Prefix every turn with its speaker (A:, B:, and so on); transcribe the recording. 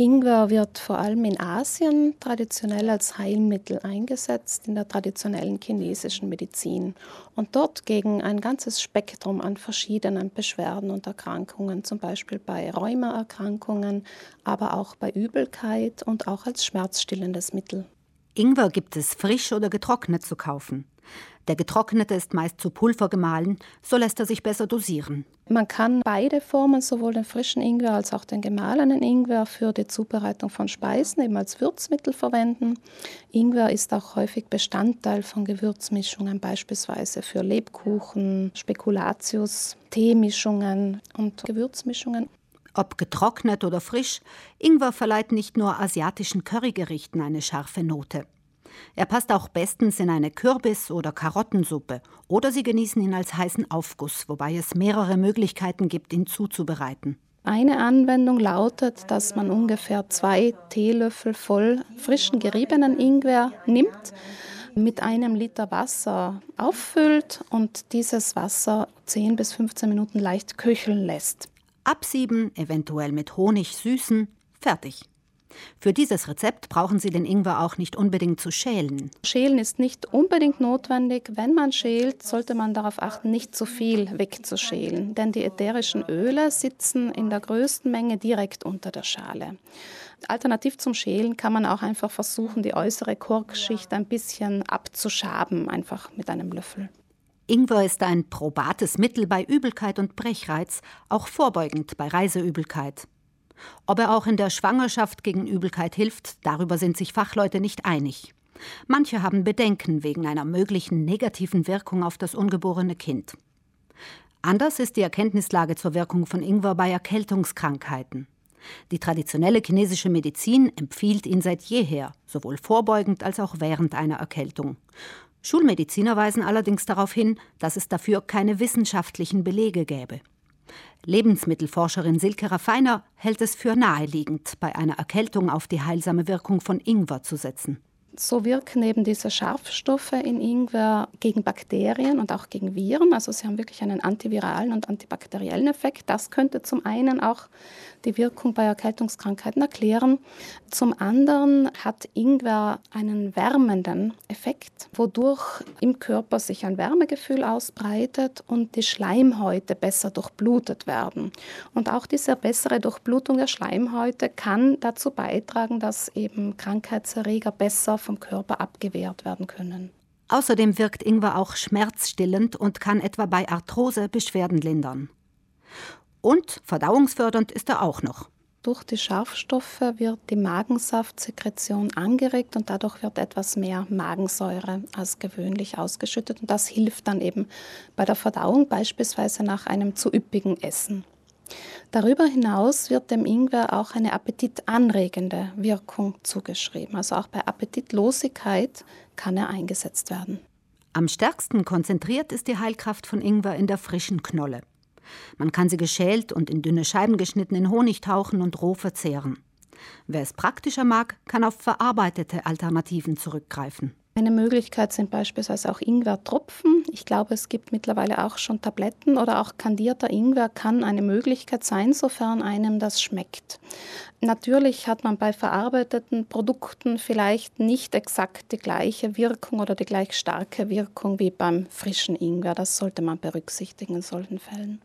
A: Ingwer wird vor allem in Asien traditionell als Heilmittel eingesetzt in der traditionellen chinesischen Medizin und dort gegen ein ganzes Spektrum an verschiedenen Beschwerden und Erkrankungen, zum Beispiel bei Rheumaerkrankungen, aber auch bei Übelkeit und auch als schmerzstillendes Mittel.
B: Ingwer gibt es frisch oder getrocknet zu kaufen. Der getrocknete ist meist zu Pulver gemahlen, so lässt er sich besser dosieren.
A: Man kann beide Formen, sowohl den frischen Ingwer als auch den gemahlenen Ingwer, für die Zubereitung von Speisen eben als Würzmittel verwenden. Ingwer ist auch häufig Bestandteil von Gewürzmischungen, beispielsweise für Lebkuchen, Spekulatius, Teemischungen und Gewürzmischungen.
B: Ob getrocknet oder frisch, Ingwer verleiht nicht nur asiatischen Currygerichten eine scharfe Note. Er passt auch bestens in eine Kürbis- oder Karottensuppe oder Sie genießen ihn als heißen Aufguss, wobei es mehrere Möglichkeiten gibt, ihn zuzubereiten.
A: Eine Anwendung lautet, dass man ungefähr zwei Teelöffel voll frischen geriebenen Ingwer nimmt, mit einem Liter Wasser auffüllt und dieses Wasser 10 bis 15 Minuten leicht köcheln lässt.
B: Absieben, eventuell mit Honig süßen, fertig. Für dieses Rezept brauchen Sie den Ingwer auch nicht unbedingt zu schälen.
A: Schälen ist nicht unbedingt notwendig. Wenn man schält, sollte man darauf achten, nicht zu viel wegzuschälen, denn die ätherischen Öle sitzen in der größten Menge direkt unter der Schale. Alternativ zum Schälen kann man auch einfach versuchen, die äußere Korkschicht ein bisschen abzuschaben, einfach mit einem Löffel.
B: Ingwer ist ein probates Mittel bei Übelkeit und Brechreiz, auch vorbeugend bei Reiseübelkeit. Ob er auch in der Schwangerschaft gegen Übelkeit hilft, darüber sind sich Fachleute nicht einig. Manche haben Bedenken wegen einer möglichen negativen Wirkung auf das ungeborene Kind. Anders ist die Erkenntnislage zur Wirkung von Ingwer bei Erkältungskrankheiten. Die traditionelle chinesische Medizin empfiehlt ihn seit jeher, sowohl vorbeugend als auch während einer Erkältung. Schulmediziner weisen allerdings darauf hin, dass es dafür keine wissenschaftlichen Belege gäbe. Lebensmittelforscherin Silke Raffiner hält es für naheliegend, bei einer Erkältung auf die heilsame Wirkung von Ingwer zu setzen.
A: So wirken eben diese Schärfstoffe in Ingwer gegen Bakterien und auch gegen Viren. Also sie haben wirklich einen antiviralen und antibakteriellen Effekt. Das könnte zum einen auch die Wirkung bei Erkältungskrankheiten erklären. Zum anderen hat Ingwer einen wärmenden Effekt, wodurch im Körper sich ein Wärmegefühl ausbreitet und die Schleimhäute besser durchblutet werden. Und auch diese bessere Durchblutung der Schleimhäute kann dazu beitragen, dass eben Krankheitserreger besser vom Körper abgewehrt werden können.
B: Außerdem wirkt Ingwer auch schmerzstillend und kann etwa bei Arthrose Beschwerden lindern. Und verdauungsfördernd ist er auch noch.
A: Durch die Scharfstoffe wird die Magensaftsekretion angeregt und dadurch wird etwas mehr Magensäure als gewöhnlich ausgeschüttet. Und das hilft dann eben bei der Verdauung, beispielsweise nach einem zu üppigen Essen. Darüber hinaus wird dem Ingwer auch eine appetitanregende Wirkung zugeschrieben. Also auch bei Appetitlosigkeit kann er eingesetzt werden.
B: Am stärksten konzentriert ist die Heilkraft von Ingwer in der frischen Knolle. Man kann sie geschält und in dünne Scheiben geschnitten in Honig tauchen und roh verzehren. Wer es praktischer mag, kann auf verarbeitete Alternativen zurückgreifen.
A: Eine Möglichkeit sind beispielsweise auch Ingwertropfen. Ich glaube, es gibt mittlerweile auch schon Tabletten oder auch kandierter Ingwer kann eine Möglichkeit sein, sofern einem das schmeckt. Natürlich hat man bei verarbeiteten Produkten vielleicht nicht exakt die gleiche Wirkung oder die gleich starke Wirkung wie beim frischen Ingwer. Das sollte man berücksichtigen in solchen Fällen.